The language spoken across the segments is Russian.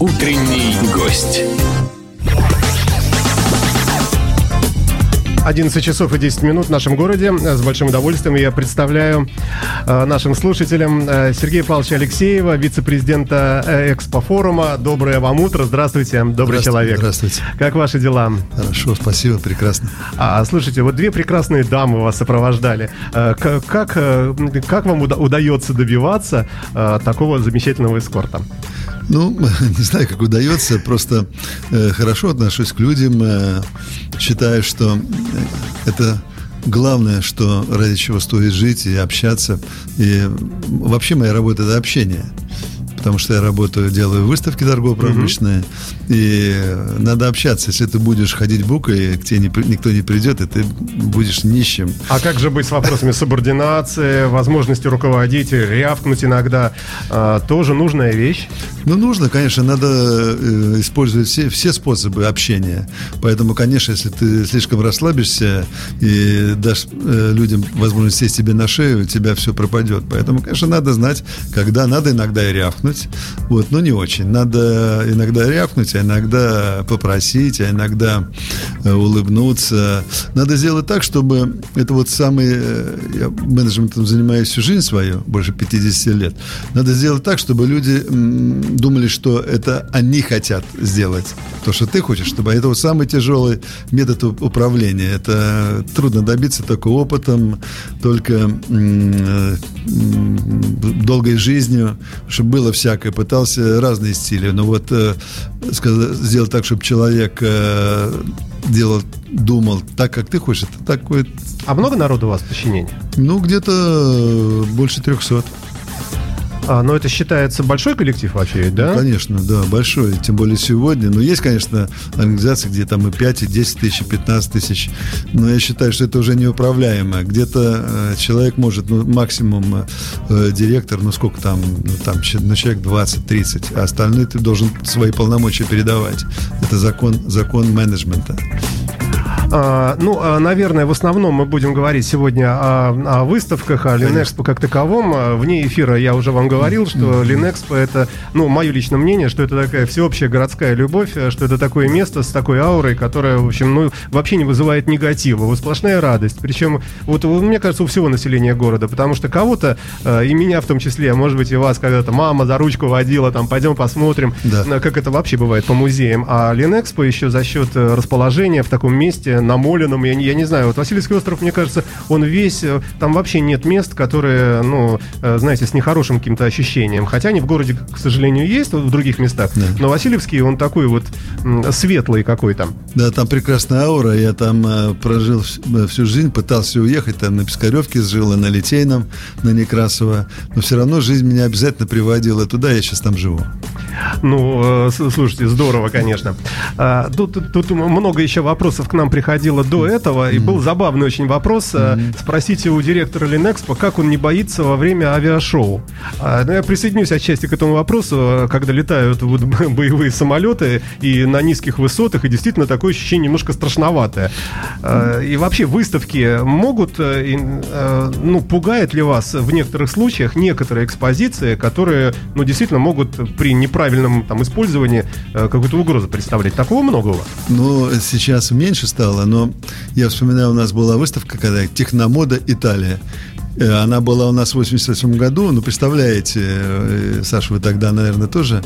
Утренний гость. 11 часов и 10 минут в нашем городе. С большим удовольствием я представляю э, нашим слушателям э, Сергея Павловича Алексеева, вице-президента э, Экспо-форума. Доброе вам утро. Здравствуйте, добрый Здравствуйте, человек. здравствуйте. Как ваши дела? Хорошо, спасибо, прекрасно. А, слушайте, вот две прекрасные дамы вас сопровождали. Как, как вам уда- удается добиваться такого замечательного эскорта? Ну, не знаю, как удается, просто э, хорошо отношусь к людям, э, считаю, что э, это главное, что ради чего стоит жить и общаться. И вообще моя работа это общение. Потому что я работаю, делаю выставки торгово-промышленные, и э, надо общаться. Если ты будешь ходить букой, к тебе не никто не придет, и ты будешь нищим. А как же быть с вопросами субординации, возможности руководить, рявкнуть иногда? А, Тоже нужная вещь. Ну, нужно, конечно, надо э, использовать все, все способы общения. Поэтому, конечно, если ты слишком расслабишься и дашь э, людям возможность сесть тебе на шею, у тебя все пропадет. Поэтому, конечно, надо знать, когда надо иногда и рявкнуть. Вот, но не очень. Надо иногда рявкнуть, а иногда попросить, а иногда э, улыбнуться. Надо сделать так, чтобы это вот самый... э, Я менеджментом занимаюсь всю жизнь свою, больше 50 лет. Надо сделать так, чтобы люди думали, что это они хотят сделать. То, что ты хочешь, чтобы это вот самый тяжелый метод управления. Это трудно добиться только опытом, только э, долгой жизнью, чтобы было всякое. Пытался разные стили. Но вот э, сказать- сделать так, чтобы человек э, делал, думал так, как ты хочешь, это такой, А много народу у вас в подчинении? ну, где-то э, больше 300. А, но это считается большой коллектив вообще, да? Ну, конечно, да, большой, тем более сегодня. Но есть, конечно, организации, где там и 5, и 10 тысяч, и 15 тысяч. Но я считаю, что это уже неуправляемо. Где-то э, человек может, ну, максимум э, директор, ну, сколько там, ну, там, ну, человек 20-30, а остальные ты должен свои полномочия передавать. Это закон, закон менеджмента. А, ну, а, наверное, в основном мы будем говорить сегодня о, о выставках, о Линэкспо как таковом. А, Вне эфира я уже вам говорил, что Линэкспо это, ну, мое личное мнение, что это такая всеобщая городская любовь, э, что это такое место с такой аурой, которая, в общем, ну, вообще не вызывает негатива. Вот сплошная радость. Причем, вот мне кажется, у всего населения города, потому что кого-то, э, и меня в том числе, может быть, и вас когда-то мама за ручку водила, там, пойдем посмотрим, Да. на- как это вообще бывает по музеям. А Ленэкспо еще за счет э, расположения в таком месте, намоленном, я, я не знаю, вот Васильевский остров, мне кажется, он весь, э, там вообще нет мест, которые, ну, э, знаете, с нехорошим каким-то ощущением. Хотя они в городе, к сожалению, есть, в других местах, Да. но Васильевский, он такой вот светлый какой-то. Да, там прекрасная аура. Я там э, прожил вс- всю жизнь, пытался уехать. Там на Пискаревке жил, и на Литейном, на Некрасово. Но все равно жизнь меня обязательно приводила туда. Я сейчас там живу. Ну, э, слушайте, здорово, конечно. А, Тут, тут- много еще вопросов к нам приходило до этого, и был забавный очень вопрос. э, Спросите у директора Линэкспо, как он не боится во время авиашоу. А, Ну, я присоединюсь отчасти к этому вопросу, когда летают вот боевые самолеты и на низких высотах, и действительно такое ощущение немножко страшноватое. А, И вообще выставки могут, э, э, ну, пугает ли вас в некоторых случаях некоторые экспозиции, которые, ну, действительно могут при неправильном там использовании какую-то угрозу представлять? Такого много у вас? Ну, сейчас меньше стало, но я вспоминаю, у нас была выставка, когда «Техномода Италия». Э, Она была у нас в 88 году. Ну, представляете, э, Саша, вы тогда, наверное, тоже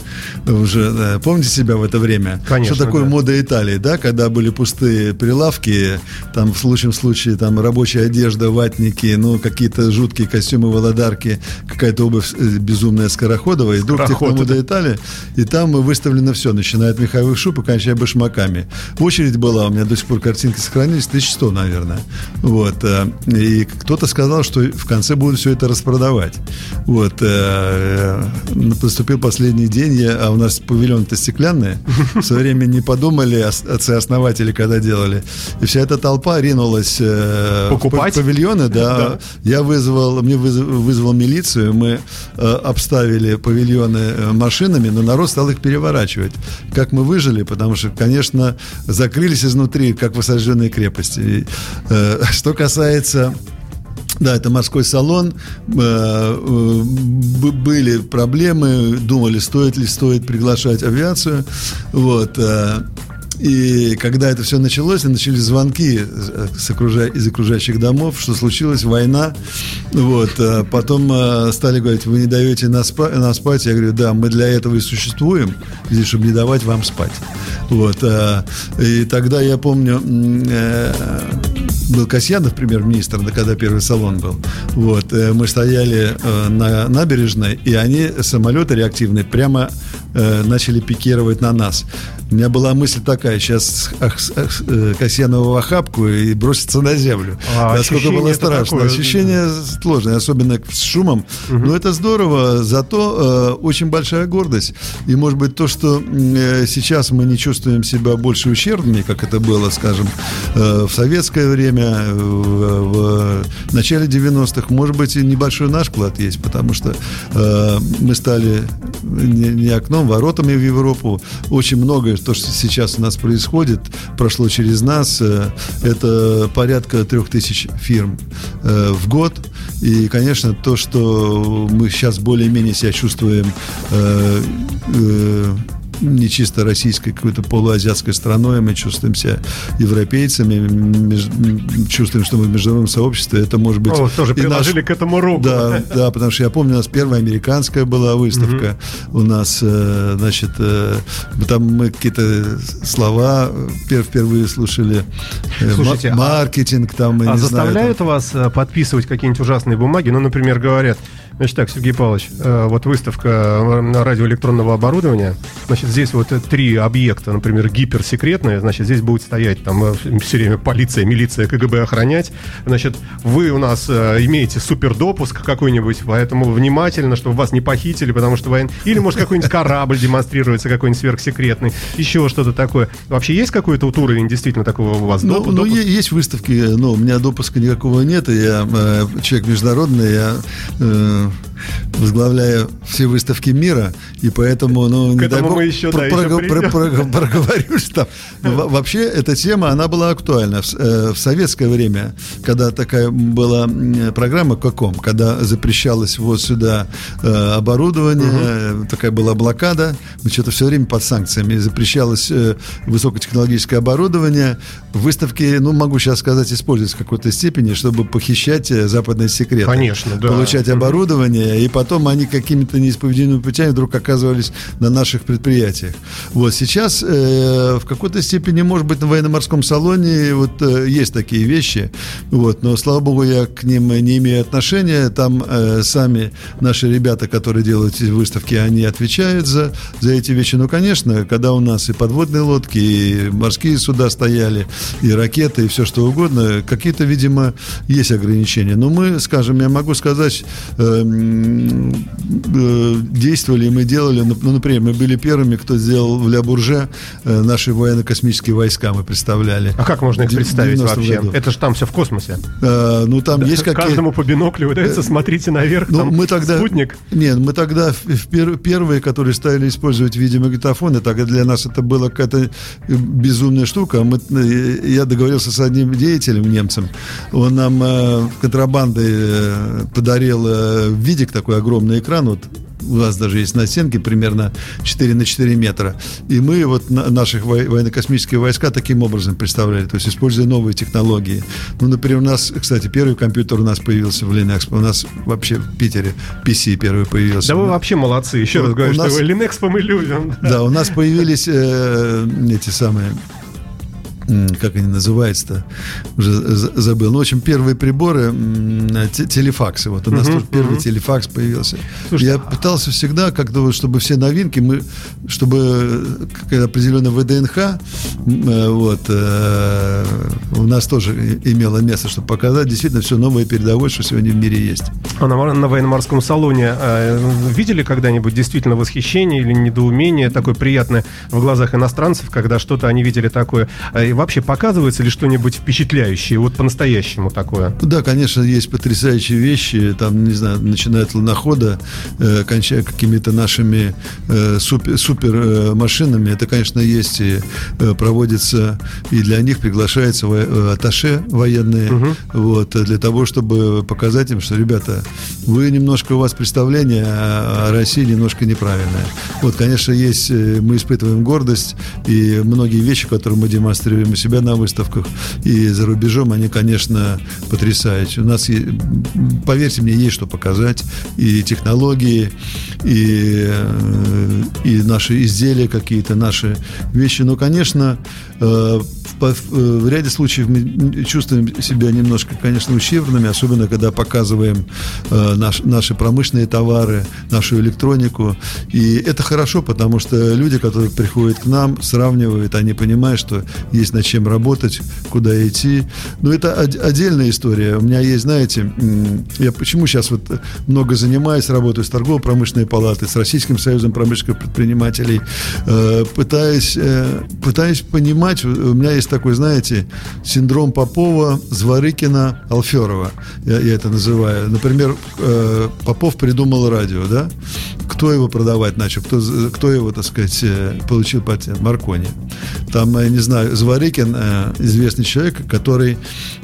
уже э, помните себя в это время? Конечно, Что такое да. мода Италии, да? Когда были пустые прилавки, там в лучшем случае там рабочая одежда, ватники, ну, какие-то жуткие костюмы, володарки, какая-то обувь безумная скороходовая. И вдруг Скороход, Техномода да. Италия, и там выставлено все, начиная от меховых шуб и кончая башмаками. Очередь была, у меня до сих пор картинки сохранились, 1100, наверное. Вот. И кто-то сказал, что в конце будут все это распродавать. Вот. э, э, Поступил последний день, я- а у нас павильон-то стеклянный. В свое время не подумали ос- отцы-основатели, когда делали. И вся эта толпа ринулась э, в Покупать? пав- павильоны, да. Да. Я вызвал, мне выз- вызвал милицию, мы э, обставили павильоны э, машинами, но народ стал их переворачивать. Как мы выжили, потому что, конечно, закрылись изнутри, как в осажденной крепости. И, э, что касается Да, это морской салон. Э, э, были проблемы, думали, стоит ли стоит приглашать авиацию. Вот. Э, и когда это все началось, начались звонки с окружа... из окружающих домов, что случилась война. Вот. Потом стали говорить, вы не даете нас, спа... нас спать. Я говорю, да, мы для этого и существуем, здесь, чтобы не давать вам спать. Вот. И тогда я помню был Касьянов, премьер-министр, когда первый салон был. Вот, э, мы стояли э, на набережной, и они, самолеты реактивные, прямо э, начали пикировать на нас. У меня была мысль такая, сейчас Касьянова в охапку и броситься на землю. А Насколько было страшно. Такое... Ощущение сложное, особенно с шумом. Угу. Но это здорово, зато э, очень большая гордость. И, может быть, то, что э, сейчас мы не чувствуем себя больше ущербными, как это было, скажем, э, в советское время, в, в начале 90-х, может быть, и небольшой наш вклад есть, потому что э, мы стали не, не окном, воротами в Европу. Очень многое то, что сейчас у нас происходит, прошло через нас. Э, это порядка трех тысяч фирм э, в год. И, конечно, то, что мы сейчас более-менее себя чувствуем э, не чисто российской, какой-то полуазиатской страной, мы чувствуем себя европейцами, меж, чувствуем, что мы в международном сообществе, это может быть... О, тоже приложили наш... к этому руку. Да, да, потому что я помню, у нас первая американская была выставка, угу. у нас, э, значит, э, там мы какие-то слова впервые слушали, э, Слушайте, а маркетинг там, а заставляют знаю, там... вас подписывать какие-нибудь ужасные бумаги? Ну, например, говорят, Значит так, Сергей Павлович, э, вот выставка э, радиоэлектронного оборудования. Значит, здесь вот три объекта, например, гиперсекретные. Значит, здесь будет стоять там э, все время полиция, милиция, КГБ охранять. Значит, вы у нас имеете супердопуск какой-нибудь, поэтому внимательно, чтобы вас не похитили, потому что воен... Или, может, какой-нибудь корабль демонстрируется, какой-нибудь сверхсекретный, еще что-то такое. Вообще есть какой-то вот уровень действительно такого у вас? Ну, ну есть выставки, но у меня допуска никакого нет, и я э, человек международный, я э, возглавляю все выставки мира, и поэтому, ну, не дай бог, мы еще, про, да, про, еще про, про, проговорюсь там. Вообще, эта тема, она была актуальна в, э, в советское время, когда такая была программа «Каком», когда запрещалось вот сюда э, оборудование, угу. такая была блокада, мы что-то все время под санкциями, запрещалось э, высокотехнологическое оборудование, выставки, ну, могу сейчас сказать, использовать в какой-то степени, чтобы похищать западные секреты. Конечно, да. Получать оборудование, оборудование, и потом они какими-то неисповедимыми путями вдруг оказывались на наших предприятиях. Вот сейчас э, в какой-то степени, может быть, на военно-морском салоне вот э, есть такие вещи, вот, но, слава богу, я к ним не имею отношения. Там э, сами наши ребята, которые делают эти выставки, они отвечают за, за эти вещи. Ну, конечно, когда у нас и подводные лодки, и морские суда стояли, и ракеты, и все что угодно, какие-то, видимо, есть ограничения. Но мы, скажем, я могу сказать, э, действовали, и мы делали, ну, ну, например, мы были первыми, кто сделал в Ля Бурже э, наши военно-космические войска, мы представляли. А как можно их представить вообще? Году. Это же там все в космосе. А, ну, там да, есть какие... Каждому по биноклю выдается, смотрите наверх, ну, там мы тогда... спутник. Нет, мы тогда пер... первые, которые стали использовать видеомагнитофоны, так для нас это была какая-то безумная штука. Мы, я договорился с одним деятелем, немцем, он нам э, контрабандой подарил видик такой огромный экран, вот у нас даже есть на стенке примерно 4 на 4 метра. И мы вот на, наших военно-космические войска таким образом представляли, то есть используя новые технологии. Ну, например, у нас, кстати, первый компьютер у нас появился в Linux, у нас вообще в Питере PC первый появился. Да вы вообще молодцы, еще вот, раз говорю, нас, что Linux мы любим. Да, у нас появились э, эти самые как они называются-то, уже забыл. Ну, в общем, первые приборы, телефаксы. Вот у нас uh-huh, тоже первый телефакс появился. Слушайте, Я пытался всегда как-то вот, чтобы все новинки, мы, чтобы какая определенная ВДНХ, э, вот, э, у нас тоже имело место, чтобы показать действительно все новое передовое, что сегодня в мире есть. А на, на военно-морском салоне э, видели когда-нибудь действительно восхищение или недоумение такое приятное в глазах иностранцев, когда что-то они видели такое? И вообще показывается ли что-нибудь впечатляющее, вот по-настоящему такое? Да, конечно, есть потрясающие вещи, там, не знаю, начиная от лунохода, э, кончая какими-то нашими э, супер, супер э, машинами, это, конечно, есть и э, проводится, и для них приглашается во, э, аташе военные, угу. вот, для того, чтобы показать им, что, ребята, вы немножко, у вас представление о, о России немножко неправильное. Вот, конечно, есть, э, мы испытываем гордость, и многие вещи, которые мы демонстрируем у себя на выставках и за рубежом, они, конечно, потрясающие. У нас, поверьте мне, есть что показать, и технологии, и, э, и наши изделия какие-то, наши вещи. Но, конечно, в ряде случаев мы чувствуем себя немножко, конечно, ущербными, особенно когда показываем наш, наши промышленные товары, нашу электронику. И это хорошо, потому что люди, которые приходят к нам, сравнивают, они понимают, что есть над чем работать, куда идти. Но это отдельная история. У меня есть, знаете, я почему сейчас вот много занимаюсь, работаю с торгово-промышленной палатой, с Российским союзом промышленных предпринимателей, э, пытаюсь, э, пытаюсь понимать, у меня есть такой, знаете, синдром Попова, Зворыкина, Алферова, я, я это называю. Например, э, Попов придумал радио, да? Кто его продавать начал? Кто, кто его, так сказать, получил патент? Маркони. Там, я не знаю, Зворыкин, известный человек, который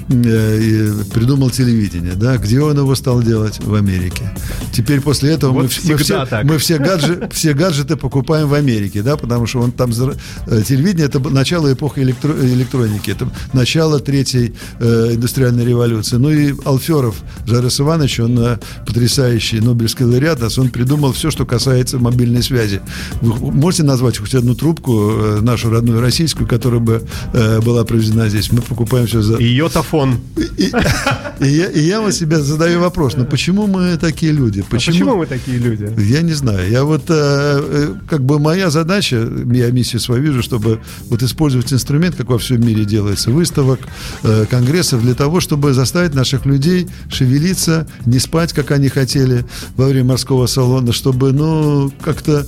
придумал телевидение, да? Где он его стал делать? В Америке. Теперь после этого вот мы, мы, все, так. мы все, гаджет, все гаджеты покупаем в Америке, да, потому что он там телевидение это начало эпохи электро, электроники, это начало третьей э, индустриальной революции. Ну и Алферов Жарес Иванович, он э, потрясающий Нобелевский лауреат, он придумал все, что касается мобильной связи. Вы можете назвать хоть одну трубку, э, нашу родную российскую, которая бы э, была проведена здесь? Мы покупаем все за... Йотафон. И, и, и, я, и я вот себе задаю вопрос, ну почему мы такие люди? Почему, а почему мы такие люди? Я не знаю. Я вот, э, э, как бы моя задача, я миссию свою вижу, чтобы вот использовать инструмент, как во всем мире делается, выставок, э, конгрессов, для того, чтобы заставить наших людей шевелиться, не спать, как они хотели во время морского салона, чтобы, ну, как-то,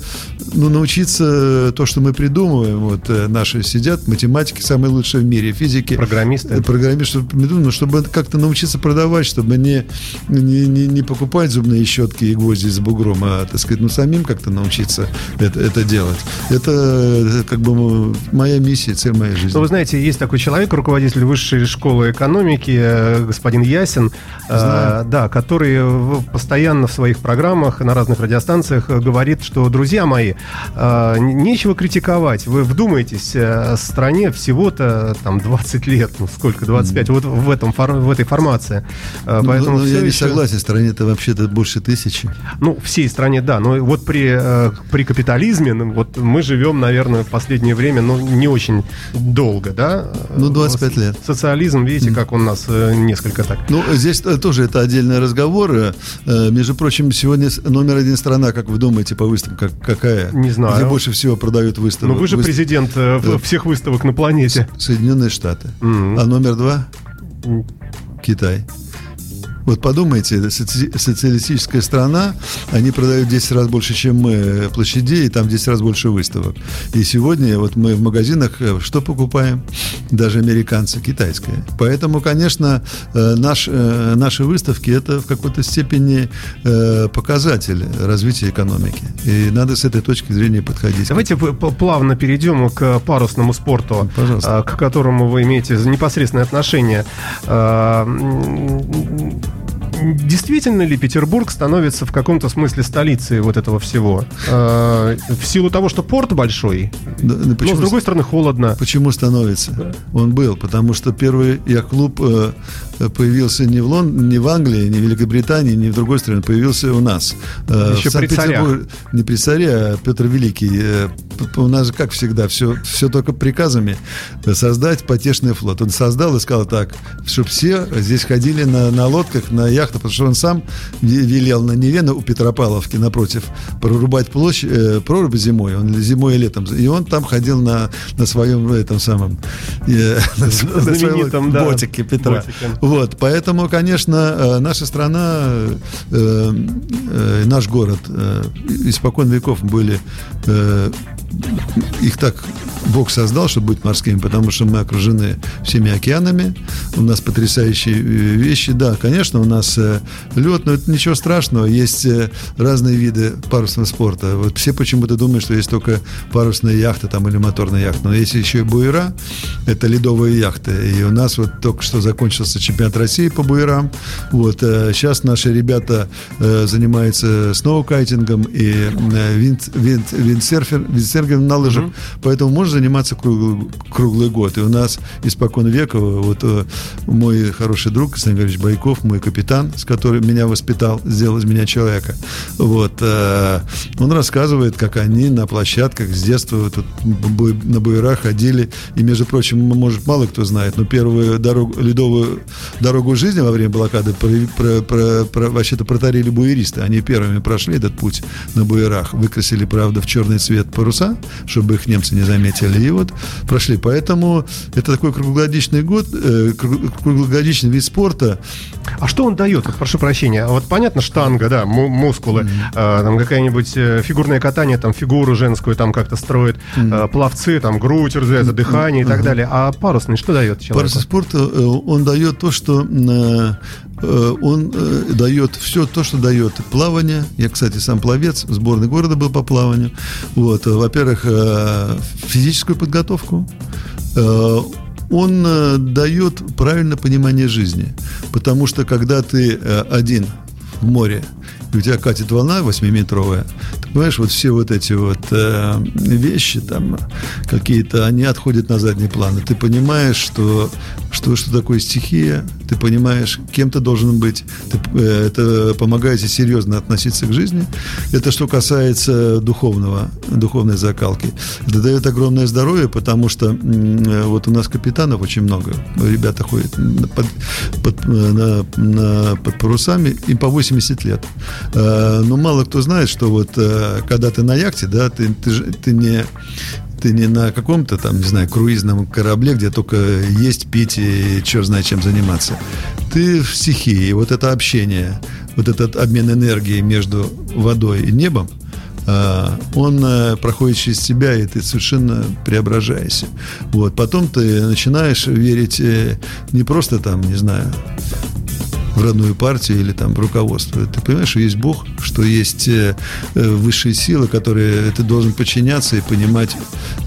ну, научиться то, что мы придумываем. Вот наши сидят, математики самые лучшие в мире, физики. Программисты. Программисты, ну, чтобы как-то научиться продавать, чтобы не, не, не, не покупать зубные щетки и гвозди с бугром, а, так сказать, ну, самим как-то научиться это, это делать. Это как бы моя миссия, цель моей жизни. Ну, вы знаете, есть такой человек, руководитель высшей школы экономики, э, господин Ясин, э, да, который постоянно в своих программах на разных радиостанциях говорит, что, друзья мои, э, нечего критиковать. Вы вдумайтесь, э, стране всего-то там 20 лет, ну сколько, 25, mm. вот в, этом, в этой формации. Ну, Поэтому ну, я не еще... согласен, стране-то вообще-то больше тысячи. Ну, всей стране, да, но вот при, э, при капитализме, ну, вот мы живем, наверное, в последнее время, ну, не очень долго, да? Ну, 25 лет. Социализм, видите, как он нас э, несколько так. Ну, здесь тоже это отдельный разговор. Э, между прочим, сегодня номер один страна, как вы думаете, по выставкам, какая? Не знаю. Где больше всего продают выставок? Ну, вы же Выстав... президент да. всех выставок на планете. Соединенные Штаты. Mm-hmm. А номер два? Китай. Вот подумайте, социалистическая страна, они продают 10 раз больше, чем мы площадей, и там 10 раз больше выставок. И сегодня вот мы в магазинах э, что покупаем? Даже американцы, китайское. Поэтому, конечно, э, наш, э, наши выставки это в какой-то степени показатель развития экономики. И надо с этой точки зрения подходить. Давайте плавно перейдем к парусному спорту, Пожалуйста. к которому вы имеете непосредственное отношение действительно ли Петербург становится в каком-то смысле столицей вот этого всего? Э, в силу того, что порт большой, да, да почему, но с другой стороны холодно. Почему становится? Да. Он был, потому что первый яхт-клуб э, появился не в, Лон, не в Англии, не в Великобритании, не в другой стране, появился у нас. Э, Еще при царях. Не при царе, а Петр Великий. Э, у нас же, как всегда, все, все только приказами создать потешный флот. Он создал и сказал так, чтобы все здесь ходили на, на лодках, на яхтах, потому что он сам велел на Неве у Петропавловки напротив прорубать площадь, э, прорубь зимой, он зимой и летом. И он там ходил на, на своем этом самом э, на, своем да, ботике Петра. Ботике. Вот, поэтому, конечно, э, наша страна, э, э, наш город э, испокон веков были э, их так Бог создал, чтобы быть морскими, потому что мы окружены всеми океанами. У нас потрясающие э, вещи. Да, конечно, у нас лед, но это ничего страшного. Есть э, разные виды парусного спорта. Вот все почему-то думают, что есть только парусная яхта там, или моторная яхта. Но есть еще и буера. Это ледовые яхты. И у нас вот только что закончился чемпионат России по буерам. Вот. Сейчас наши ребята занимаются сноукайтингом и винд, винд, виндсерфер, виндсерфингом на лыжах. Mm-hmm. Поэтому можно заниматься круглый, круглый год. И у нас испокон века вот э, мой хороший друг Григорьевич Байков, мой капитан, с которым меня воспитал, сделал из меня человека. Вот. Э, он рассказывает, как они на площадках с детства тут на буерах ходили. И, между прочим, может, мало кто знает, но первую дорогу, ледовую дорогу жизни во время блокады про, про, про, про, вообще-то протарили буеристы. Они первыми прошли этот путь на буерах. Выкрасили, правда, в черный цвет паруса, чтобы их немцы не заметили. И вот прошли. Поэтому это такой круглогодичный год, э, круглогодичный вид спорта. А что он дает? Вот, прошу прощения. Вот понятно, штанга, да, мускулы, mm-hmm. э, там какая-нибудь э, фигурное катание, там фигуру женскую там как-то строит, mm-hmm. э, пловцы, там грудь развивается, дыхание mm-hmm. и так далее. А парусный что дает человеку? Парусный спорт, э, он дает то, что э, он дает все то, что дает плавание. Я, кстати, сам пловец, в сборной города был по плаванию. Вот, во-первых, физическую подготовку он э, дает правильное понимание жизни. Потому что когда ты э, один в море, и у тебя катит волна 8-метровая, ты понимаешь, вот все вот эти вот э, вещи там какие-то, они отходят на задний план. И ты понимаешь, что, что, что такое стихия, ты понимаешь, кем ты должен быть. Ты, э, это помогает тебе серьезно относиться к жизни. Это что касается духовного, духовной закалки. Это дает огромное здоровье, потому что э, вот у нас капитанов очень много. Ребята ходят под, под, на, на, под парусами, им по 80 лет. Э, но мало кто знает, что вот когда ты на яхте, да, ты, ты, ты не ты не на каком-то там, не знаю, круизном корабле, где только есть, пить и черт знает чем заниматься. Ты в стихии. И вот это общение, вот этот обмен энергией между водой и небом, а, он э, проходит через тебя, и ты совершенно преображаешься. Вот. Потом ты начинаешь верить э, не просто там, не знаю, в родную партию или там в руководство. Ты понимаешь, что есть Бог, что есть э, э, высшие силы, которые ты должен подчиняться и понимать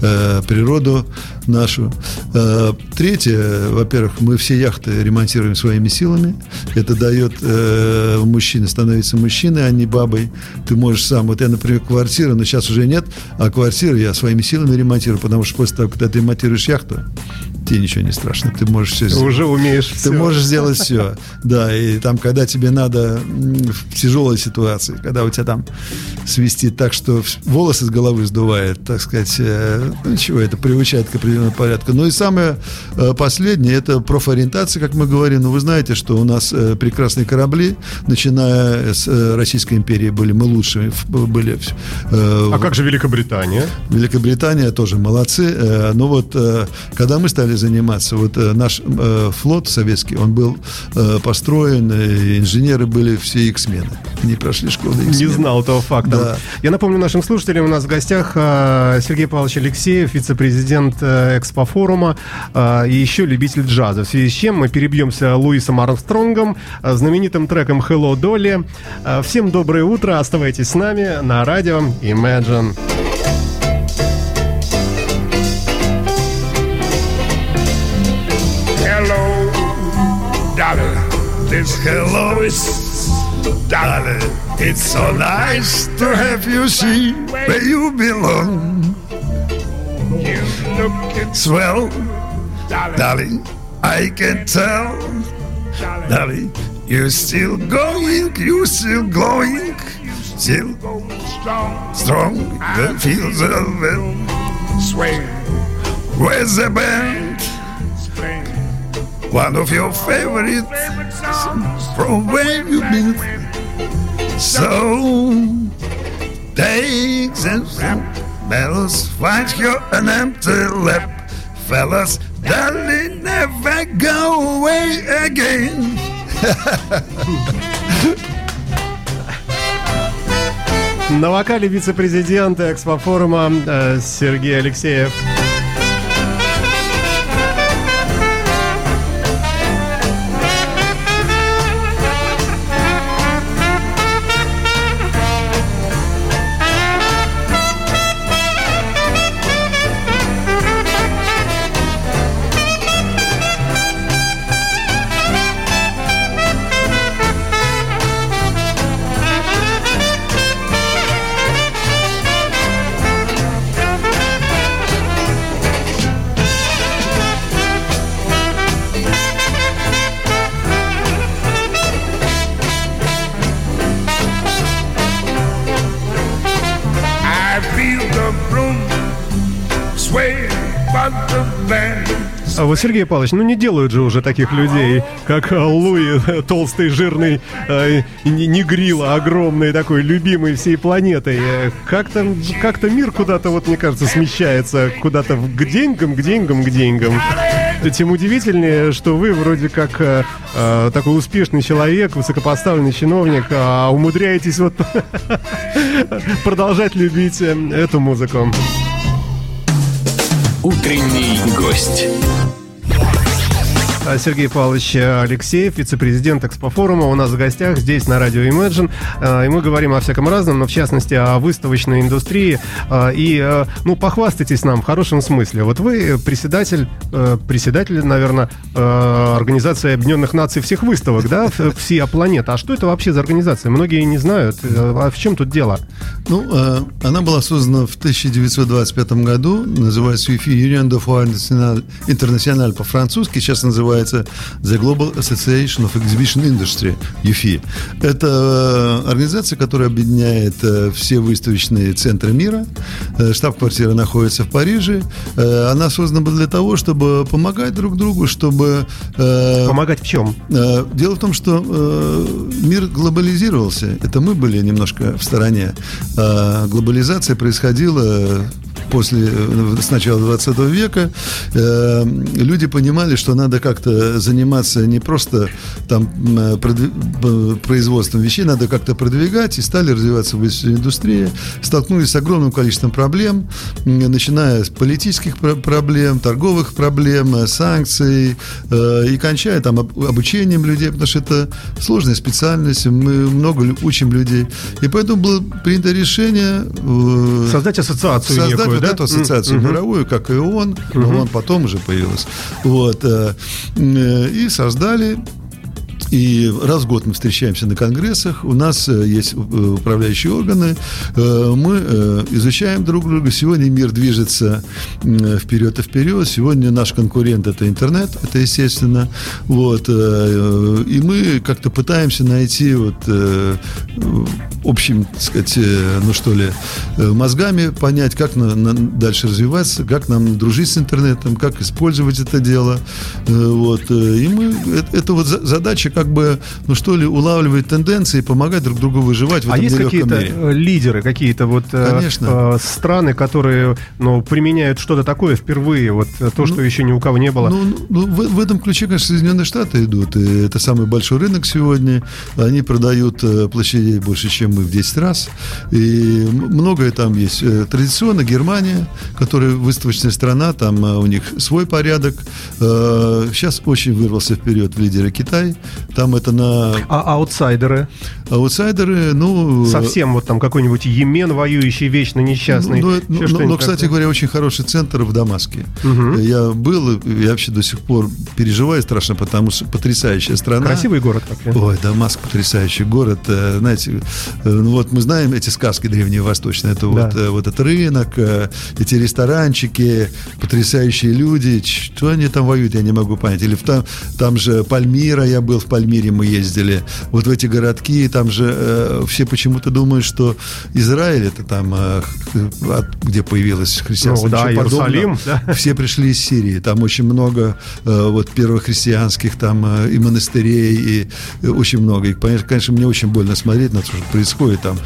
э, природу нашу. Э, третье, во-первых, мы все яхты ремонтируем своими силами. Это дает э, мужчине становится мужчиной, а не бабой. Ты можешь сам. Вот я, например, квартира, но сейчас уже нет, а квартиру я своими силами ремонтирую, потому что после того, когда ты ремонтируешь яхту, тебе ничего не страшно. Ты можешь все сделать. Уже умеешь Ты все. можешь сделать все. Да, и там, когда тебе надо в тяжелой ситуации, когда у тебя там свистит так, что волосы с головы сдувает, так сказать, э, ну чего, это приучает к определенному порядку. Ну и самое э, последнее, это профориентация, как мы говорим. Ну, вы знаете, что у нас э, прекрасные корабли, начиная с Российской империи были мы лучшими, были. А как же Великобритания? Великобритания тоже молодцы. Но вот когда мы стали заниматься, вот наш флот советский, он был построен, инженеры были все X-мены. Не прошли школу X-мены. Не знал этого факта. Да. Я напомню нашим слушателям, у нас в гостях Сергей Павлович Алексеев, вице-президент экспофорума э, и еще любитель джаза. В связи с чем мы перебьемся Луисом Армстронгом, э, знаменитым треком Hello Dolly. Э, всем доброе утро, оставайтесь с нами на радио Imagine. This hello Dolly. It's so nice to have you see where you belong. You look swell, darling. I can tell, darling. You're still going, you're still glowing, still strong, strong. The feels of it. Swing. Where's the band? One of your favorite songs from where you've been. So, takes and Fellas, find you an empty lap. Fellas, darling, never go away again. На вокале вице-президента экспофорума э, Сергей Алексеев. А вот, Сергей Павлович, ну не делают же уже таких людей, как а, Луи, толстый, жирный, э, не не грила, огромный такой, любимый всей планетой. Э, Как-то как мир куда-то, вот мне кажется, смещается куда-то к деньгам, к деньгам, к деньгам. Тем удивительнее, что вы вроде как э, э, такой успешный человек, высокопоставленный чиновник, а умудряетесь вот продолжать любить э, эту музыку. Утренний гость. А, Сергей Павлович Алексеев, вице-президент Экспофорума, у нас в гостях здесь на радио Imagine. А, И мы говорим о всяком разном, но в частности о выставочной индустрии. А, И, э, ну, похвастайтесь нам в хорошем смысле. Вот вы председатель, э, председатель, наверное, э, Организации Объединенных Наций всех выставок, да, в- всея планета. А что это вообще за организация? Многие не знают. Э, А в чем тут дело? Ну, э, она была создана в 1925 году, называется UFI, Union de Foire International по-французски, сейчас называется The Global Association of Exhibition Industry, UFI. Это э, организация, которая объединяет э, все выставочные центры мира. Э, Штаб-квартира находится в Париже. Она создана была для того, чтобы помогать друг другу, чтобы Помогать в чем? Дело в том, что мир глобализировался. Это мы были немножко в стороне. Глобализация происходила после э, с начала 20 века. Э, Люди понимали, что надо как-то заниматься не просто там м, продви- п- производством вещей, надо как-то продвигать, и стали развиваться в индустрии, столкнулись с огромным количеством проблем, начиная с политических про- проблем, торговых проблем, э, санкций, э, и кончая там об- обучением людей, потому что это сложная специальность, мы много учим людей. И поэтому было принято решение э, Создать ассоциацию создать некую, вот да? эту ассоциацию Мгм. мировую, как и ООН, но ООН потом уже появилась. Вот, э, э, и создали и раз в год мы встречаемся на конгрессах, у нас э, есть э, управляющие органы, э, мы изучаем друг друга. Сегодня мир движется вперед и вперед. Сегодня наш конкурент это интернет, это естественно. Вот, и мы как-то пытаемся найти вот общим, так сказать, ну что ли, мозгами понять, как на- на- дальше развиваться, как нам дружить с интернетом, как использовать это дело. Вот. И мы, это, это вот за- задача как бы, ну что ли, улавливать тенденции, помогать друг другу выживать в А этом есть нелегком какие-то э, лидеры, какие-то вот э, Конечно. э, страны, которые ну, применяют что-то такое впервые, вот э, то, что еще ни у кого не было? Ну, ну, ну, в, в этом ключе, конечно, Соединенные Штаты идут. И это самый большой рынок сегодня. Они продают площадей больше, чем мы в 10 раз. И многое там есть. Традиционно Германия, которая выставочная страна, там у них свой порядок. Сейчас очень вырвался вперед в лидеры Китай. Там это на А аутсайдеры? аутсайдеры, ну... Совсем вот там какой-нибудь Йемен, воюющий, вечно несчастный. Ну, ну, ну, ну, кстати говоря, очень хороший центр в Дамаске. Мгм. Я был, я вообще до сих пор переживаю страшно, потому что потрясающая страна. Красивый город как Ой, Дамаск потрясающий город. Э, Знаете, э, ну вот мы знаем эти сказки древние восточные. Это вот, Да. э, вот этот рынок, э, эти ресторанчики, потрясающие люди. Что они там воюют, я не могу понять. Или там, там же Пальмира, я был в Пальмире, мы ездили. Вот в эти городки, там же э, все почему-то думают, что Израиль это там, э, от- где появилось христианство. Ну да. Иерусалим, да. Все пришли из Сирии. Там очень много э, вот первохристианских там э, и монастырей, и э, очень много. И, конечно, мне очень больно смотреть на то, что происходит там.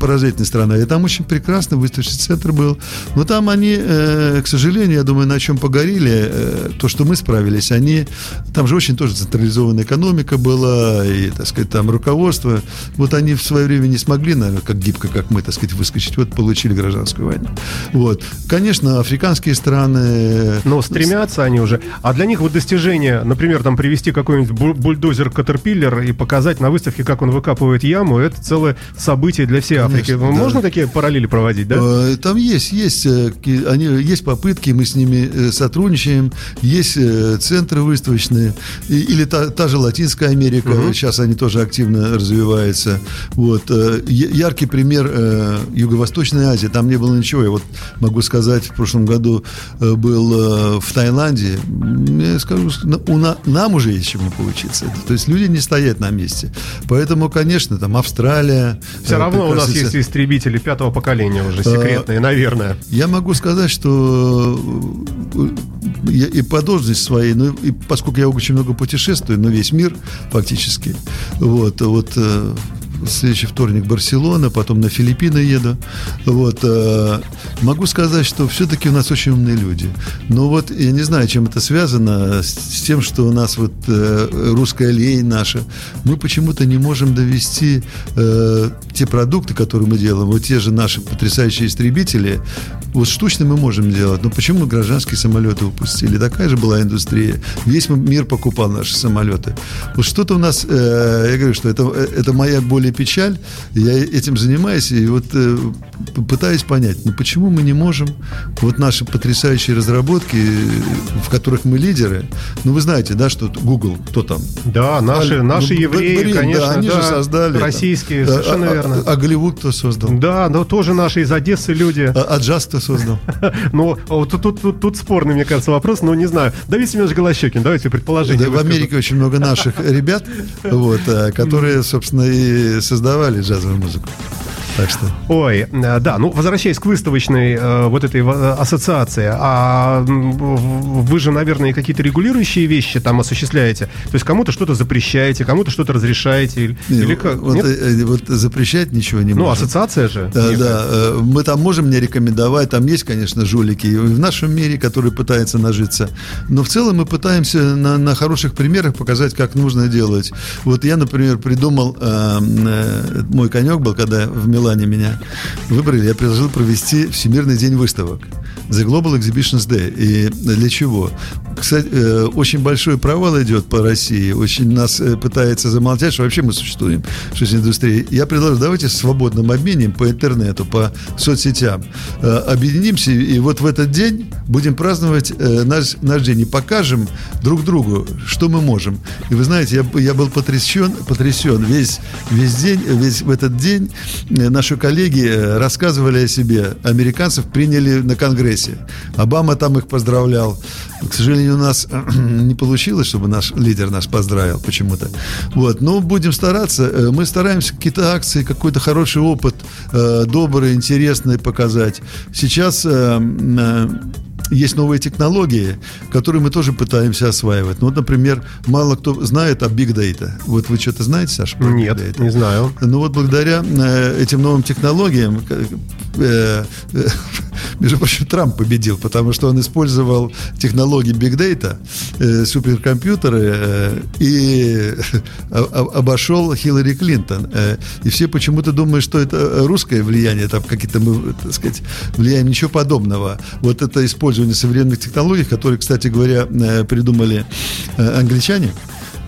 Поразительная страна. И там очень прекрасный выставочный центр был. Но там они, э, к сожалению, я думаю, на чем погорели, э, то, что мы справились, они... Там же очень тоже централизованная экономика была, и, так сказать, там руководство. Вот они в свое время не смогли, наверное, как гибко, как мы, так сказать, выскочить. Вот получили гражданскую войну. Вот. Конечно, африканские страны... Но стремятся они уже. А для них вот достижение, например, там привести какой-нибудь бу- бульдозер Катерпиллер и показать на выставке, как он выкапывает яму, это целое событие для всей Африки. Конечно, да. Можно такие параллели проводить, да? Э, Там есть, есть, э, они, есть попытки, мы с ними э, сотрудничаем, есть центры выставочные, или та, та же Латинская Америка, угу. сейчас они тоже активно развиваются. Вот. Э, яркий пример э, Юго-Восточной Азии, там не было ничего. Я вот могу сказать, в прошлом году был в Таиланде, я скажу, у на, нам уже есть чему поучиться. То есть люди не стоят на месте. Поэтому, конечно, там Австралия. Все равно у нас есть истребители пятого поколения уже секретные, наверное. Я могу сказать, что я и по должности своей, ну и поскольку я очень много путешествую, ну весь мир фактически, вот, вот э, следующий вторник Барселона, потом на Филиппины еду. Вот, э, могу сказать, что все-таки у нас очень умные люди. Но вот я не знаю, чем это связано с, с тем, что у нас вот э, русская лень наша. Мы почему-то не можем довести э, те продукты, которые мы делаем, вот те же наши потрясающие истребители, вот штучно мы можем делать, но почему гражданские самолеты упустили? Такая же была индустрия. Весь мир покупал наши самолеты. Вот что-то у нас, э, я говорю, что это, это моя более печаль. Я этим занимаюсь и вот э, пытаюсь понять, ну почему мы не можем вот наши потрясающие разработки, в которых мы лидеры, ну вы знаете, да, что Google, кто там? Да, наши, а, наши ну, евреи, блин, конечно, да, они да, же создали. Российские, там, совершенно а, верно. А, а Голливуд кто создал? Да, но тоже наши из Одессы люди. А, а джаз кто создал? Ну, тут, тут, тут, тут спорный, мне кажется, вопрос, но не знаю. Давид Семенович Голощекин, давайте предположение. в Америке очень много наших ребят, вот, э, которые, собственно, и создавали джазовую музыку. Так что. Ой, э, да, ну возвращаясь к выставочной э, вот этой э, ассоциации, а вы же, наверное, какие-то регулирующие вещи там осуществляете. То есть кому-то что-то запрещаете, кому-то что-то разрешаете или, Нет, или как? Вот, э, вот запрещать ничего не ну, можем. Ну, ассоциация же. Да, да. Мы там можем не рекомендовать, там есть, конечно, жулики и в нашем мире, которые пытаются нажиться. Но в целом мы пытаемся на, на хороших примерах показать, как нужно делать. Вот я, например, придумал, э, э, мой конек был, когда в Милане Милане меня выбрали, я предложил провести Всемирный день выставок. The Global Exhibitions Day. И для чего? Кстати, э, очень большой провал идет по России. Очень нас э, пытается замолчать, что вообще мы существуем в индустрии. Я предложил, давайте свободным обменем по интернету, по соцсетям э, объединимся и вот в этот день будем праздновать наш, наш день и покажем друг другу, что мы можем. И вы знаете, я, я был потрясен, потрясен весь, весь день, весь в этот день наши коллеги рассказывали о себе. Американцев приняли на Конгрессе. Обама там их поздравлял. К сожалению, у нас не получилось, чтобы наш лидер нас поздравил почему-то. Вот. Но будем стараться. Э, мы стараемся какие-то акции, какой-то хороший опыт, э, добрый, интересный показать. Сейчас э, есть новые технологии, которые мы тоже пытаемся осваивать. Ну, вот, например, мало кто знает о Big Data. Вот вы что-то знаете, Саша, про Нет, Big Data? не знаю. Ну, вот благодаря э, этим новым технологиям, э, э, между прочим, Трамп победил, потому что он использовал технологии Big Data, э, суперкомпьютеры, э, и обошел Хиллари Клинтон. Э, и все почему-то думают, что это русское влияние, там какие-то мы, так сказать, влияем, ничего подобного. Вот это использование использование современных технологий, которые, кстати говоря, э, придумали э, англичане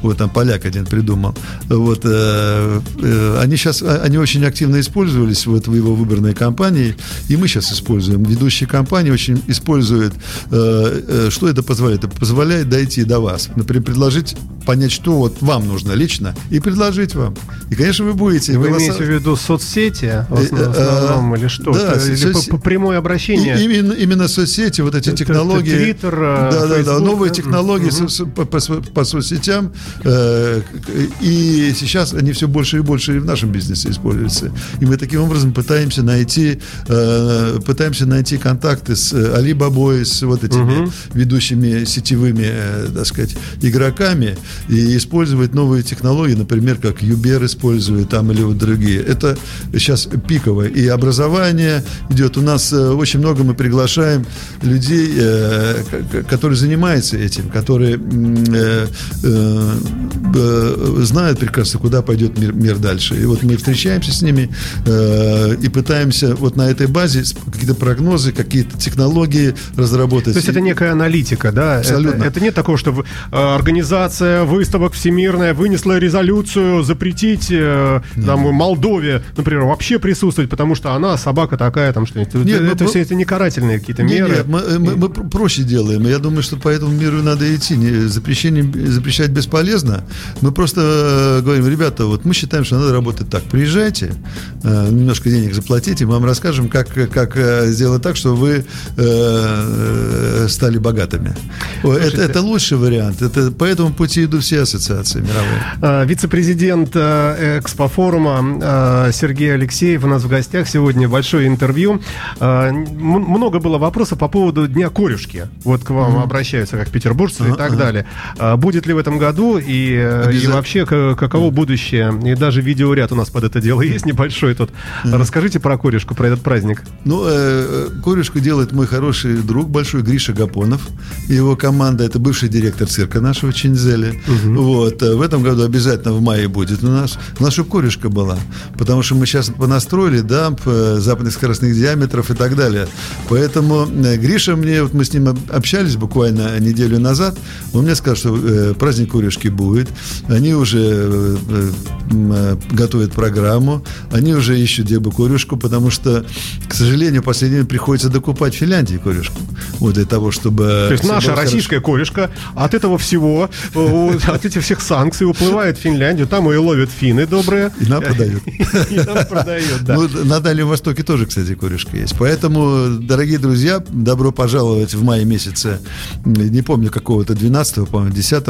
вот там поляк один придумал. Вот, э, э, они сейчас, они очень активно использовались вот в его выборной кампании, и мы сейчас используем. Ведущие компании очень используют, э, э, что это позволяет? Это позволяет дойти до вас. Например, предложить понять, что вот вам нужно лично, и предложить вам. И, конечно, вы будете. Вы, вы имеете в виду соцсети в э, основном, э, или что? Да, или соц... по, прямое обращение? И, именно, именно соцсети, вот эти технологии. Твиттер, да, да, да, новые технологии угу. по, по, по соцсетям, Э, и сейчас они все больше и больше и в нашем бизнесе используются. И мы таким образом пытаемся найти, э, пытаемся найти контакты с Alibaba, с вот этими угу. ведущими сетевыми, э, так сказать, игроками и использовать новые технологии, например, как Uber использует там или вот другие. Это сейчас пиковое. И образование идет. У нас очень много мы приглашаем людей, которые занимаются этим, которые Э, знают прекрасно, куда пойдет мир, мир дальше. И вот мы встречаемся с ними э, и пытаемся вот на этой базе какие-то прогнозы, какие-то технологии разработать. То есть это некая аналитика, да? Абсолютно. Это, это нет такого, что э, организация выставок всемирная вынесла резолюцию запретить э, там Молдове, например, вообще присутствовать, потому что она собака такая, там что-нибудь. Нет, это мы- все это не карательные какие-то Не, меры. нет, мы, э, мы- мы пр- проще делаем. Я думаю, что по этому миру надо идти. Не- запрещение, запрещать бесполезно. Мы просто э, говорим, ребята, вот мы считаем, что надо работать так. Приезжайте, э, немножко денег заплатите, мы вам расскажем, как, как э, сделать так, чтобы вы э, стали богатыми. Это, это лучший вариант. Это, по этому пути идут все ассоциации мировые. А, Вице-президент э, Экспофорума э, Сергей Алексеев у нас в гостях сегодня. Большое интервью. Много было вопросов по поводу Дня корюшки. Вот к вам обращаются как петербуржцы и так далее. Будет ли в этом году и, э, и вообще каково будущее? И даже видеоряд у нас под это дело есть небольшой тут. Расскажите про корюшку, про этот праздник. Ну, э, э, корюшку делает мой хороший друг большой Гриша Гапонов. Его команда, это бывший директор цирка нашего Чинзели. Вот. э, В этом году обязательно в мае будет у нас. У нас чтобы корюшка была. Потому что мы сейчас понастроили дамп э, западных скоростных диаметров и так далее. Поэтому э, Гриша мне, вот мы с ним об- общались буквально неделю назад, он мне сказал, что э, праздник корюшки будет. Они уже э, э, готовят программу, они уже ищут где бы корюшку, потому что, к сожалению, в последнее время приходится докупать в Финляндии корюшку. Вот для того, чтобы... То есть наша российская корешка от этого всего, от этих всех санкций уплывает в Финляндию, там ее ловят финны добрые. И нам продают. И нам продают, да. Ну, на Дальнем Востоке тоже, кстати, корешка есть. Поэтому, дорогие друзья, добро пожаловать в мае месяце, не помню какого-то, 12 по-моему, 10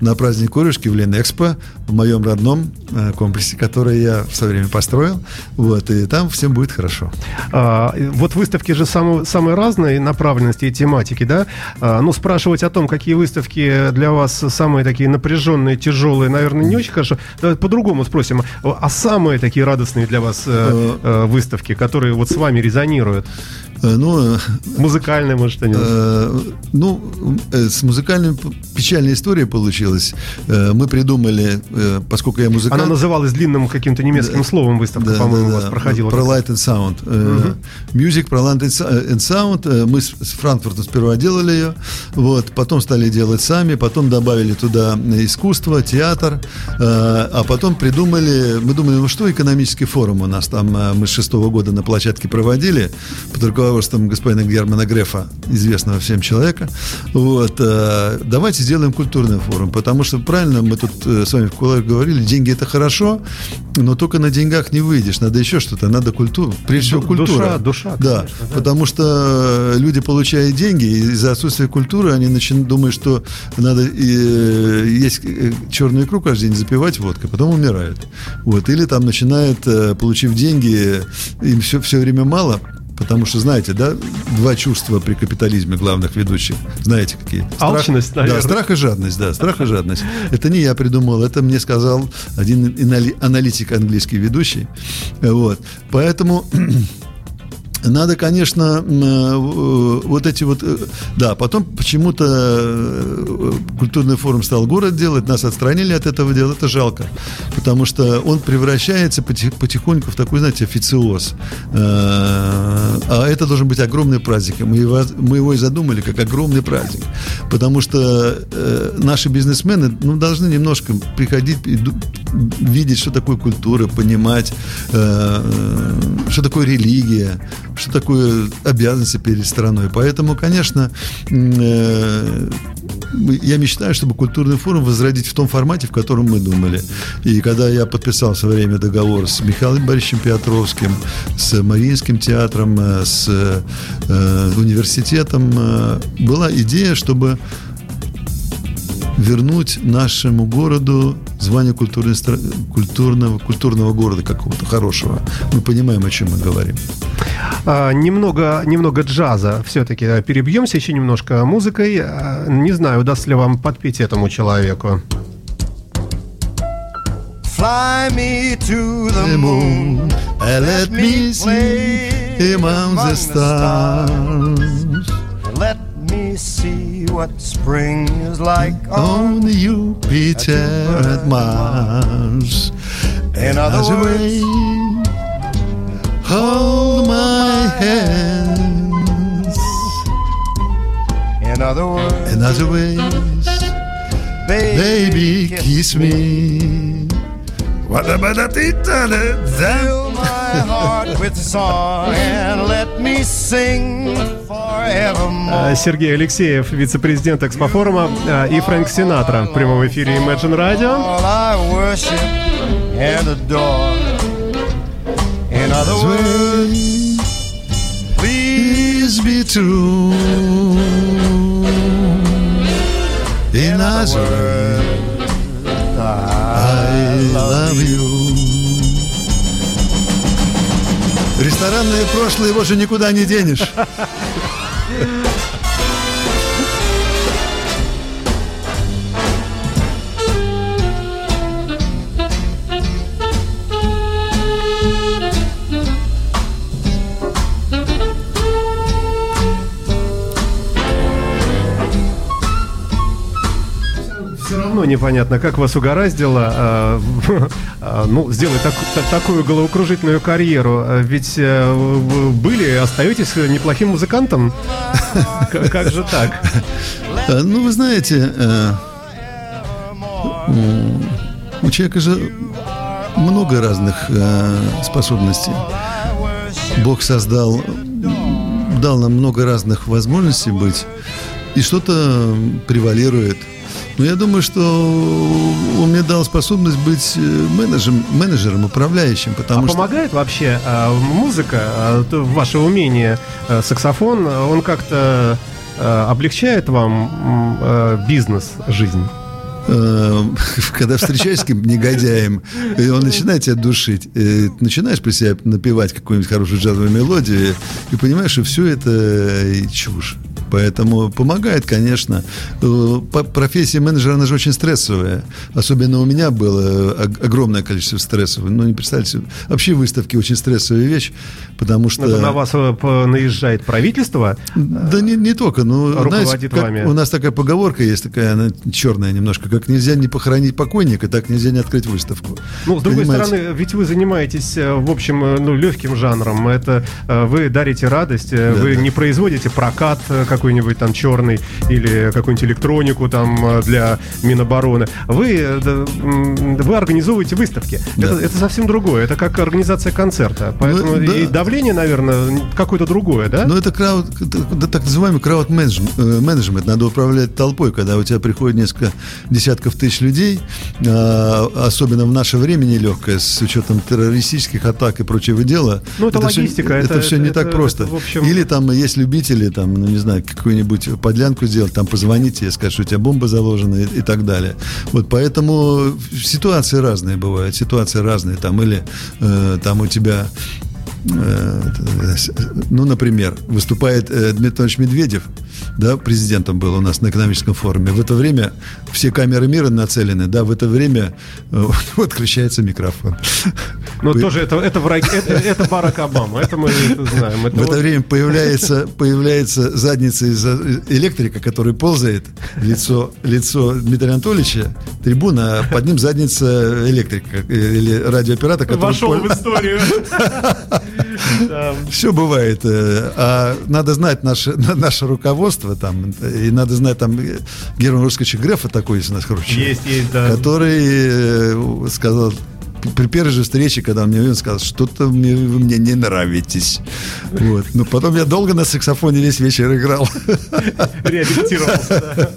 на праздник корешки в Ленэкспо, в моем родном э, комплексе, который я в свое время построил. Вот, и там всем будет хорошо. А, вот выставки же самые, самые разные направленности и тематики, да? А, ну, спрашивать о том, какие выставки для вас самые такие напряженные, тяжелые, наверное, не очень хорошо. По-другому спросим. А самые такие радостные для вас э, э, выставки, которые вот с вами резонируют? Э, Ну, э, Музыкальные, может, что-нибудь? Э, Ну, э, с музыкальной п- печальная история получилась. Э, Мы придумали, э, поскольку я музыкант... Она называлась длинным каким-то немецким словом выставка, Да, по-моему, да, у вас проходила. Про Light and Sound. Э, Music, про Light and and Sound. Э, Мы с с Франкфуртом сперва делали ее, вот, потом стали делать сами, потом добавили туда искусство, театр, э, а потом придумали, мы думали, ну что экономический форум у нас там, э, мы с шестого года на площадке проводили, под руководством господина Германа Грефа, известного всем человека. Вот, э, давайте сделаем культурный форум, потому что правильно мы тут э, с вами в кулуарах говорили, деньги это хорошо, но только на деньгах не выйдешь, надо еще что-то, надо культуру, прежде всего культура. душа, душа, да, конечно, да. потому что люди получают деньги, из-за отсутствия культуры они начинают думать, что надо э, есть черную икру каждый день запивать водкой, потом умирают. Вот, или там начинают, получив деньги, им все, все время мало, Потому что, знаете, да, два чувства при капитализме главных ведущих. Знаете, какие? Страх- Алчность, наверное. Да, страх и жадность, да, страх и жадность. Это не я придумал, это мне сказал один аналитик английский ведущий. Вот. Поэтому надо, конечно, м, э, вот эти вот... э, Да, потом почему-то э, культурный форум стал город делать, нас отстранили от этого дела, это жалко. Потому что он превращается потих- потихоньку в такой, знаете, официоз. Э, А это должен быть огромный праздник. Мы его, мы его и задумали как огромный праздник. Потому что э, наши бизнесмены ну, должны немножко приходить, видеть, что такое культура, понимать, э, что такое религия, что такое обязанности перед страной. Поэтому, конечно, э, я мечтаю, чтобы культурный форум возродить в том формате, в котором мы думали. И когда я подписал в свое время договор с Михаилом Борисовичем Петровским, с Мариинским театром, э, с э, университетом, была идея, чтобы вернуть нашему городу звание культурной культурного, культурного города какого-то хорошего. Мы понимаем, о чем мы говорим. А, немного, немного джаза все-таки. Перебьемся еще немножко музыкой. А, Не знаю, удастся ли вам подпеть этому человеку. Fly me to the moon. And let me see among the stars Let me see what spring is like on on Jupiter and Mars. In other As words, way, hold my hands. In other words, In other ways, Baby, kiss me. Fill my heart with song and let me sing Сергей Алексеев, вице-президент Экспофорума, э, и Фрэнк Синатра в прямом эфире Imagine Radio. Please Please be true. In other words, I love you. Ресторанное прошлое его же никуда не денешь. Yeah. Все равно непонятно, как вас угораздило э, э, ну, сделать так- та- такую головокружительную карьеру. Э, Ведь э, вы были, остаетесь неплохим музыкантом. Как же так? Э, Ну, вы знаете, э, у человека же много разных способностей. Бог создал, дал нам много разных возможностей быть, и что-то превалирует. Но я думаю, что он мне дал способность быть э, менеджером, менеджером управляющим, потому А что... помогает вообще э, музыка, э, то ваше умение, э, саксофон, он как-то э, облегчает вам бизнес, жизнь? когда встречаешься с каким-то негодяем, и он начинает тебя душить, ты начинаешь при себе напевать какую-нибудь хорошую джазовую мелодию, и понимаешь, что все это чушь. Поэтому помогает, конечно. Э, Профессия менеджера, она же очень стрессовая. Особенно у меня было ог- огромное количество стрессов. Ну, не представьте. Вообще выставки очень стрессовая вещь, потому что... Это на вас э, наезжает правительство? Да не, не только, но Руководит знаете, как вами. у нас такая поговорка есть, такая, она черная немножко, как нельзя не похоронить покойника, так нельзя не открыть выставку. Ну, с другой Понимаете? стороны, ведь вы занимаетесь, э, в общем, э, ну, легким жанром. Это э, вы дарите радость, э, Да, вы да. не производите прокат э, какой-нибудь там черный или какую-нибудь электронику там э, для Минобороны. Вы, э, вы организовываете выставки. Да. Это, это совсем другое. Это как организация концерта. Поэтому Ну, да. и давление, наверное, какое-то другое, да? Но это крауд, это, да, так называемый крауд менеджмент. Надо управлять толпой, когда у тебя приходит несколько десятков тысяч людей, а, особенно в наше время нелегкое, с учетом террористических атак и прочего дела. Ну, это всё- логистика, это, это- все не это- так просто. это, в общем- Или там есть любители, там, ну, не знаю, какую-нибудь подлянку сделать, там позвонить тебе, сказать, что у тебя бомба заложена и, и так далее. Вот поэтому ситуации разные бывают, ситуации разные. Там или э, там у тебя э, ну, например, выступает э, Дмитрий Анатольевич Медведев, да, президентом был у нас на экономическом форуме. В это время все камеры мира нацелены, да, в это время э, отключается микрофон. Ну, Вы- тоже это, это, враги, это, это Барак Обама, это мы это знаем. Это В это вот- время появляется, появляется задница из электрика, который ползает лицо, лицо Дмитрия Анатольевича, трибуна, а под ним задница электрика э, или радиооператора, который вошел пол- в историю. Все бывает. э, А надо знать наше, на- наше руководство там, э, и надо знать там э, Герман Русковича Грефа такой у нас человек, Есть, есть, да. Который э, сказал при первой же встрече, когда он мне увидел, сказал, что-то мне, вы мне не нравитесь. Вот. Но потом я долго на саксофоне весь вечер играл. реабилитировался. да.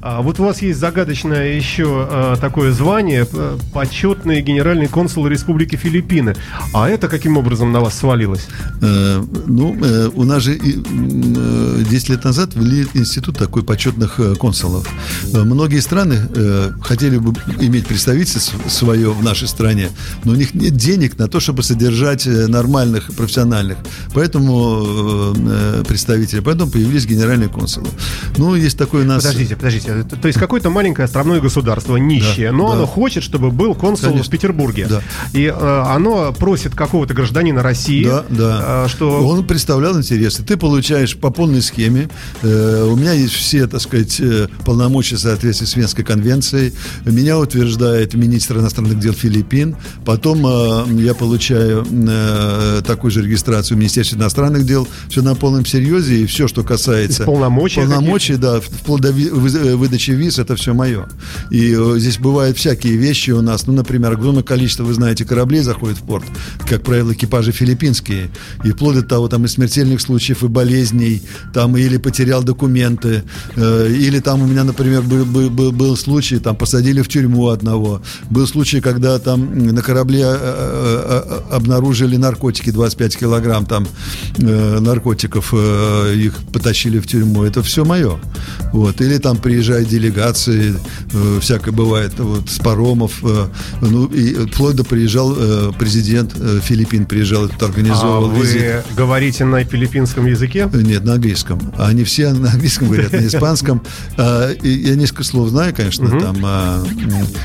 А вот у вас есть загадочное еще э, такое звание э, почетный генеральный консул Республики Филиппины. А это каким образом на вас свалилось? Э, Ну, э, у нас же и, э, 10 лет назад ввели институт такой почетных э, консулов. Многие страны хотели бы иметь представительство свое в нашей стране, но у них нет денег на то, чтобы содержать э, нормальных профессиональных. Поэтому э, э, представители, поэтому появились генеральные консулы. Ну, есть такой у нас... Подождите, подождите. То то есть какое-то маленькое островное государство, нищее, Да, но да. оно хочет, чтобы был консул Конечно. в Петербурге. Да. И э, оно просит какого-то гражданина России, Да, да. э, что... Он представлял интересы. Ты получаешь по полной схеме. Э, у меня есть все, так сказать, э, полномочия в соответствии с Венской конвенцией. Меня утверждает министр иностранных дел Филиппин. Филиппин. Потом э, я получаю э, такую же регистрацию в Министерстве иностранных дел. Все на полном серьезе. И все, что касается... Из полномочий Полномочий, да. Вплоть до ви- вы- выдачи виз, это все мое. И э, здесь бывают всякие вещи у нас. Ну, например, огромное количество, вы знаете, кораблей заходит в порт. Как правило, экипажи филиппинские. И вплоть до того, там и смертельных случаев, и болезней, там или потерял документы, э, или там у меня, например, был, был, был, случай, там посадили в тюрьму одного. Был случай, когда там на корабле э, э, э, обнаружили наркотики, 25 килограмм там наркотиков, их потащили в тюрьму. Это все мое. Вот. Или там приезжают делегации, всякое бывает, вот, с паромов. ну, и вплоть до приезжал президент Филиппин, приезжал, тут А организовал визит. вы говорите на филиппинском языке? Нет, на английском. Они все на английском говорят, на испанском. А, Я несколько слов знаю, конечно, там а,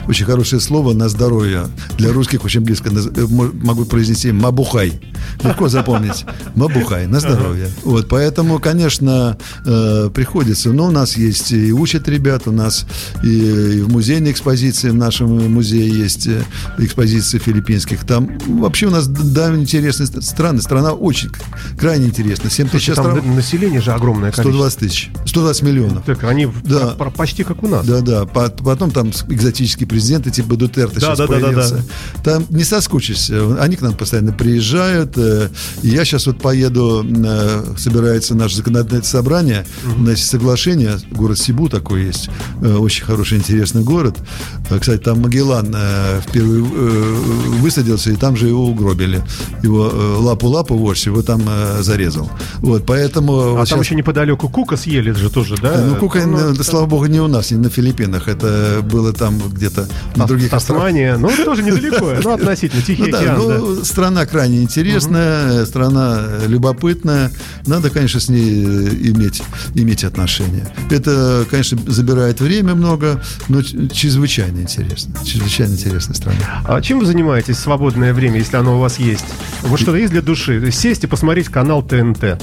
очень хорошее слово на здоровье. Для русских очень близко. Э, мо- Могу произнести «мабухай». Легко запомнить. «Мабухай» на здоровье. Вот, поэтому, конечно, э, приходится. Но у нас есть и учат ребят, у нас и, в музейной экспозиции, в нашем музее есть э, экспозиции филиппинских. Там вообще у нас да, интересные ст- страны. Страна очень крайне интересна. 7 тысяч островов. население же огромное количество. 120 тысяч. 120 миллионов. Так, они Да. почти как у нас. Да, да. По- Потом там экзотические президенты типа Дутерте Да, сейчас да, да, да, появился. Там не соскучишься. Они к нам постоянно приезжают. э, И я сейчас вот поеду, э, собирается наше законодательное собрание, значит, соглашение, город Сибу такой есть, э, очень хороший, интересный город. Кстати, там Магеллан впервые высадился, и там же его угробили. Его лапу-лапу вождь его там зарезал. Вот, поэтому... А вот там еще неподалеку Кука съели же тоже, да? ну, Кука, Ну, слава богу, не у нас, не на Филиппинах. Это было там где-то на других островах. Тасмания, ну, тоже недалеко, ну, относительно, Тихий Ну да, океан, да. ну, страна крайне интересная, страна э, любопытная. Надо, конечно, с ней э, иметь, иметь отношения. Это, конечно, забирает время много, но чрезвычайно интересно. Чрезвычайно интересная страна. А чем вы занимаетесь в свободное время, если оно у вас есть? Вот что-то есть для души? Сесть и посмотреть канал ТНТ.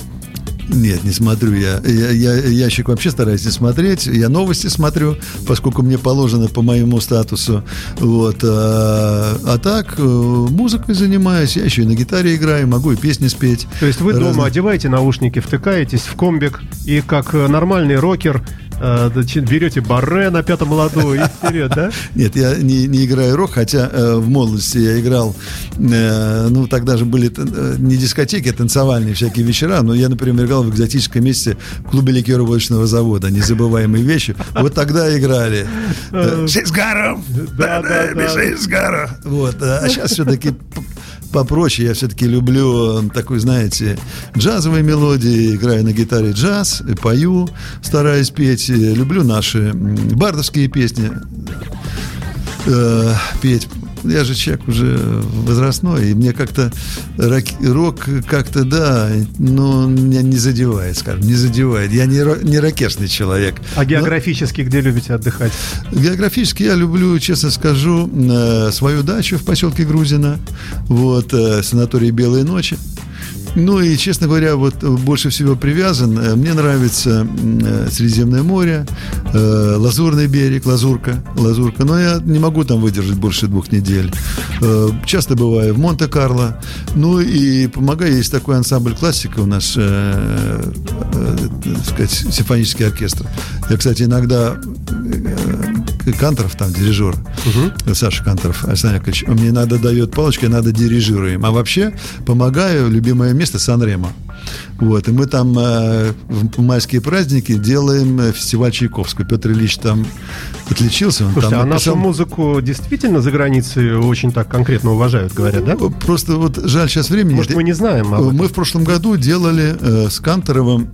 Нет, не смотрю я. я. я ящик вообще стараюсь не смотреть. Я новости смотрю, поскольку мне положено по моему статусу. Вот. А, а так, э, музыкой занимаюсь. Я еще и на гитаре играю, могу и песни спеть. То есть вы дома Разные. одеваете наушники, втыкаетесь в комбик и как э, нормальный рокер берете барре на пятом ладу и вперед, да? Нет, я не, не играю рок, хотя э, в молодости я играл, э, ну, тогда же были э, не дискотеки, а танцевальные всякие вечера, но я, например, играл в экзотическом месте в клубе ликероводочного завода, незабываемые вещи. Вот тогда играли. Э, got 'em. Да, да, да. got 'em. Вот, а сейчас все-таки попроще. Я все-таки люблю э, такой, знаете, джазовые мелодии. Играю на гитаре джаз, и пою, стараюсь петь. Э, Люблю наши бардовские песни э, петь. Я же человек уже возрастной, и мне как-то рок, рок как-то, да, но меня не задевает, скажем, не задевает. Я не, не ракешный человек. А Но- географически где любите отдыхать? Географически я люблю, честно скажу, э, свою дачу в поселке Грузина, вот, э, санаторий «Белые ночи». Ну и, честно говоря, вот э, больше всего привязан. э, Мне нравится э, Средиземное море, Лазурный берег, Лазурка, Лазурка. Но я не могу там выдержать больше двух недель. Часто бываю в Монте-Карло. Ну и помогаю, есть такой ансамбль классика у нас, так сказать, симфонический оркестр. Я, кстати, иногда Канторов там, дирижер, Саша Канторов, Александр Яковлевич, он мне иногда дает палочку, я надо дирижируем. А вообще помогаю, любимое место Сан-Ремо. Вот, и мы там э, в майские праздники делаем э, фестиваль Чайковского. Петр Ильич там отличился. Он Слушайте, там а нашу написал- музыку действительно за границей очень так конкретно уважают, говорят, да? Просто вот жаль сейчас времени. Может, мы не знаем? Мы в прошлом году делали э, с Канторовым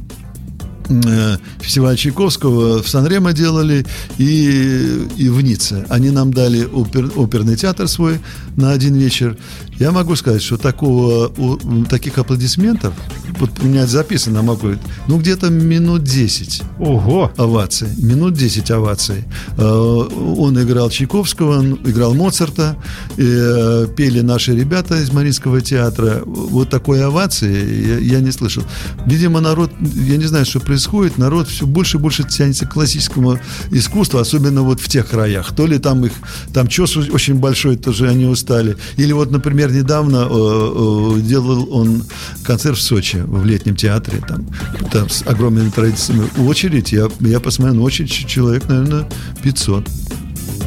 фестиваль Чайковского в Сан-Ремо делали и, и в Ницце. Они нам дали опер- оперный театр свой на один вечер. Я могу сказать, что такого, у- таких аплодисментов вот у меня записано, могу, ну, где-то минут 10 Ого! оваций. Минут 10 оваций. Э, Он играл Чайковского, он играл Моцарта, и, э, пели наши ребята из Мариинского театра. Вот такой овации я, я не слышал. Видимо, народ, я не знаю, что происходит, народ все больше и больше тянется к классическому искусству, особенно вот в тех краях. То ли там их, там чес очень большой, тоже они устали. Или вот, например, недавно э, э, делал он концерт в Сочи, в летнем театре, там, там с огромными традициями. Очередь, я, я посмотрел, ну, очередь человек, наверное, 500.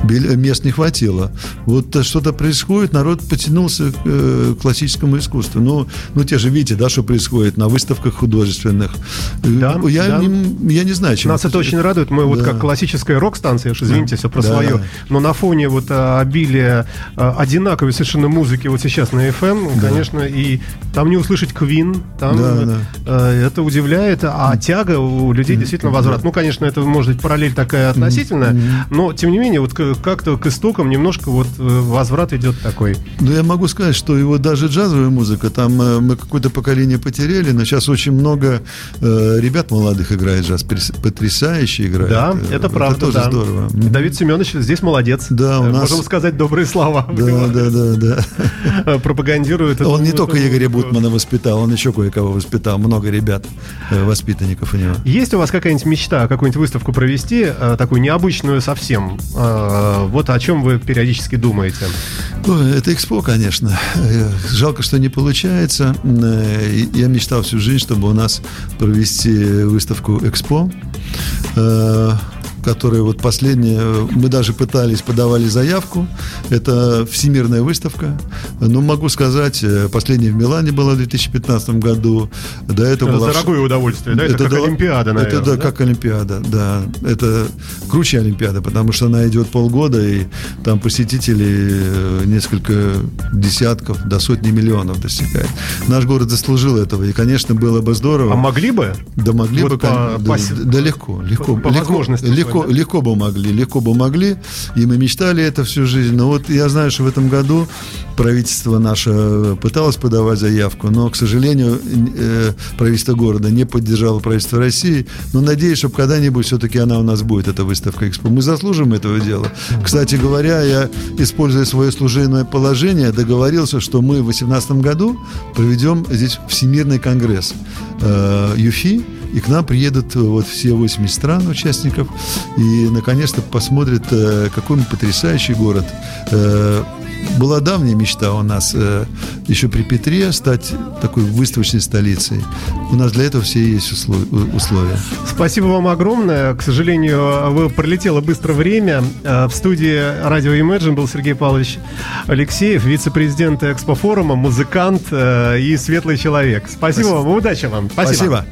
Бел- Мест не хватило. Вот э, что-то происходит, народ потянулся к э, классическому искусству. Ну, ну, те же видите, да, что происходит на выставках художественных. Э, Да, я, да. Не, я не знаю, чем Нас это очень радует. Мы вот Да. как классическая рок-станция, уж извините, все про Да. свое. Но на фоне вот обилия одинаковой совершенно музыки вот сейчас на FM, конечно, и там не услышать Queen, там Да, да. э, это удивляет, а тяга у людей действительно возврат. Ну, конечно, это может быть параллель такая относительная, но тем не менее вот как-то к истокам немножко вот э, возврат идет такой. Ну, я могу сказать, что его даже джазовая музыка, там э, мы какое-то поколение потеряли, но сейчас очень много э, ребят молодых играет джаз, потрясающе играет. Да, Э, это правда, тоже да. здорово. Давид Семенович здесь молодец. Да, у нас- Можем сказать добрые слова. Да, да, да, да. Пропагандирует. Он не только Игоря. Бутмана воспитал, он еще кое-кого воспитал. Много ребят, воспитанников у него. Есть у вас какая-нибудь мечта, какую-нибудь выставку провести, такую необычную совсем? Э, Вот о чем вы периодически думаете? Это экспо, конечно. Э, Жалко, что не получается. Э, Я мечтал всю жизнь, чтобы у нас провести выставку экспо, э, которая вот последняя, мы даже пытались, подавали заявку. Это всемирная выставка. Но могу сказать, э, последняя в Милане была в 2015 году. До этого была в Ш- Дорогое удовольствие, да? Это, как дало- Олимпиада, наверное. Это да, как Олимпиада, да. Это круче Олимпиада, потому что она идет полгода, и там посетителей э, несколько десятков до сотни миллионов достигает. Наш город заслужил этого, и, конечно, было бы здорово. А могли бы? Да могли Вот бы, по- да, по- да, да легко, легко, по легко, возможности легко, да? легко бы могли, легко бы могли, и мы мечтали это всю жизнь. Но вот я знаю, что в этом году правительство наше пыталось подавать заявку, но, к сожалению, э, правительство города не поддержало правительство России. Но надеюсь, что когда-нибудь все-таки она у нас будет, эта выставка Экспо. Мы заслужим этого дела. Кстати говоря, я, используя свое служебное положение, договорился, что мы в 2018 году проведем здесь Всемирный конгресс э, ЮФИ, и к нам приедут э, вот все 80 стран участников и наконец-то посмотрят, э, какой мы потрясающий город. Э, Была давняя мечта у нас еще при Петре стать такой выставочной столицей. У нас для этого все есть условия. Спасибо вам огромное. К сожалению, вы пролетело быстро время. В студии радио Imagine был Сергей Павлович Алексеев, вице-президент Экспофорума, музыкант и светлый человек. Спасибо, вам, удачи вам. Спасибо.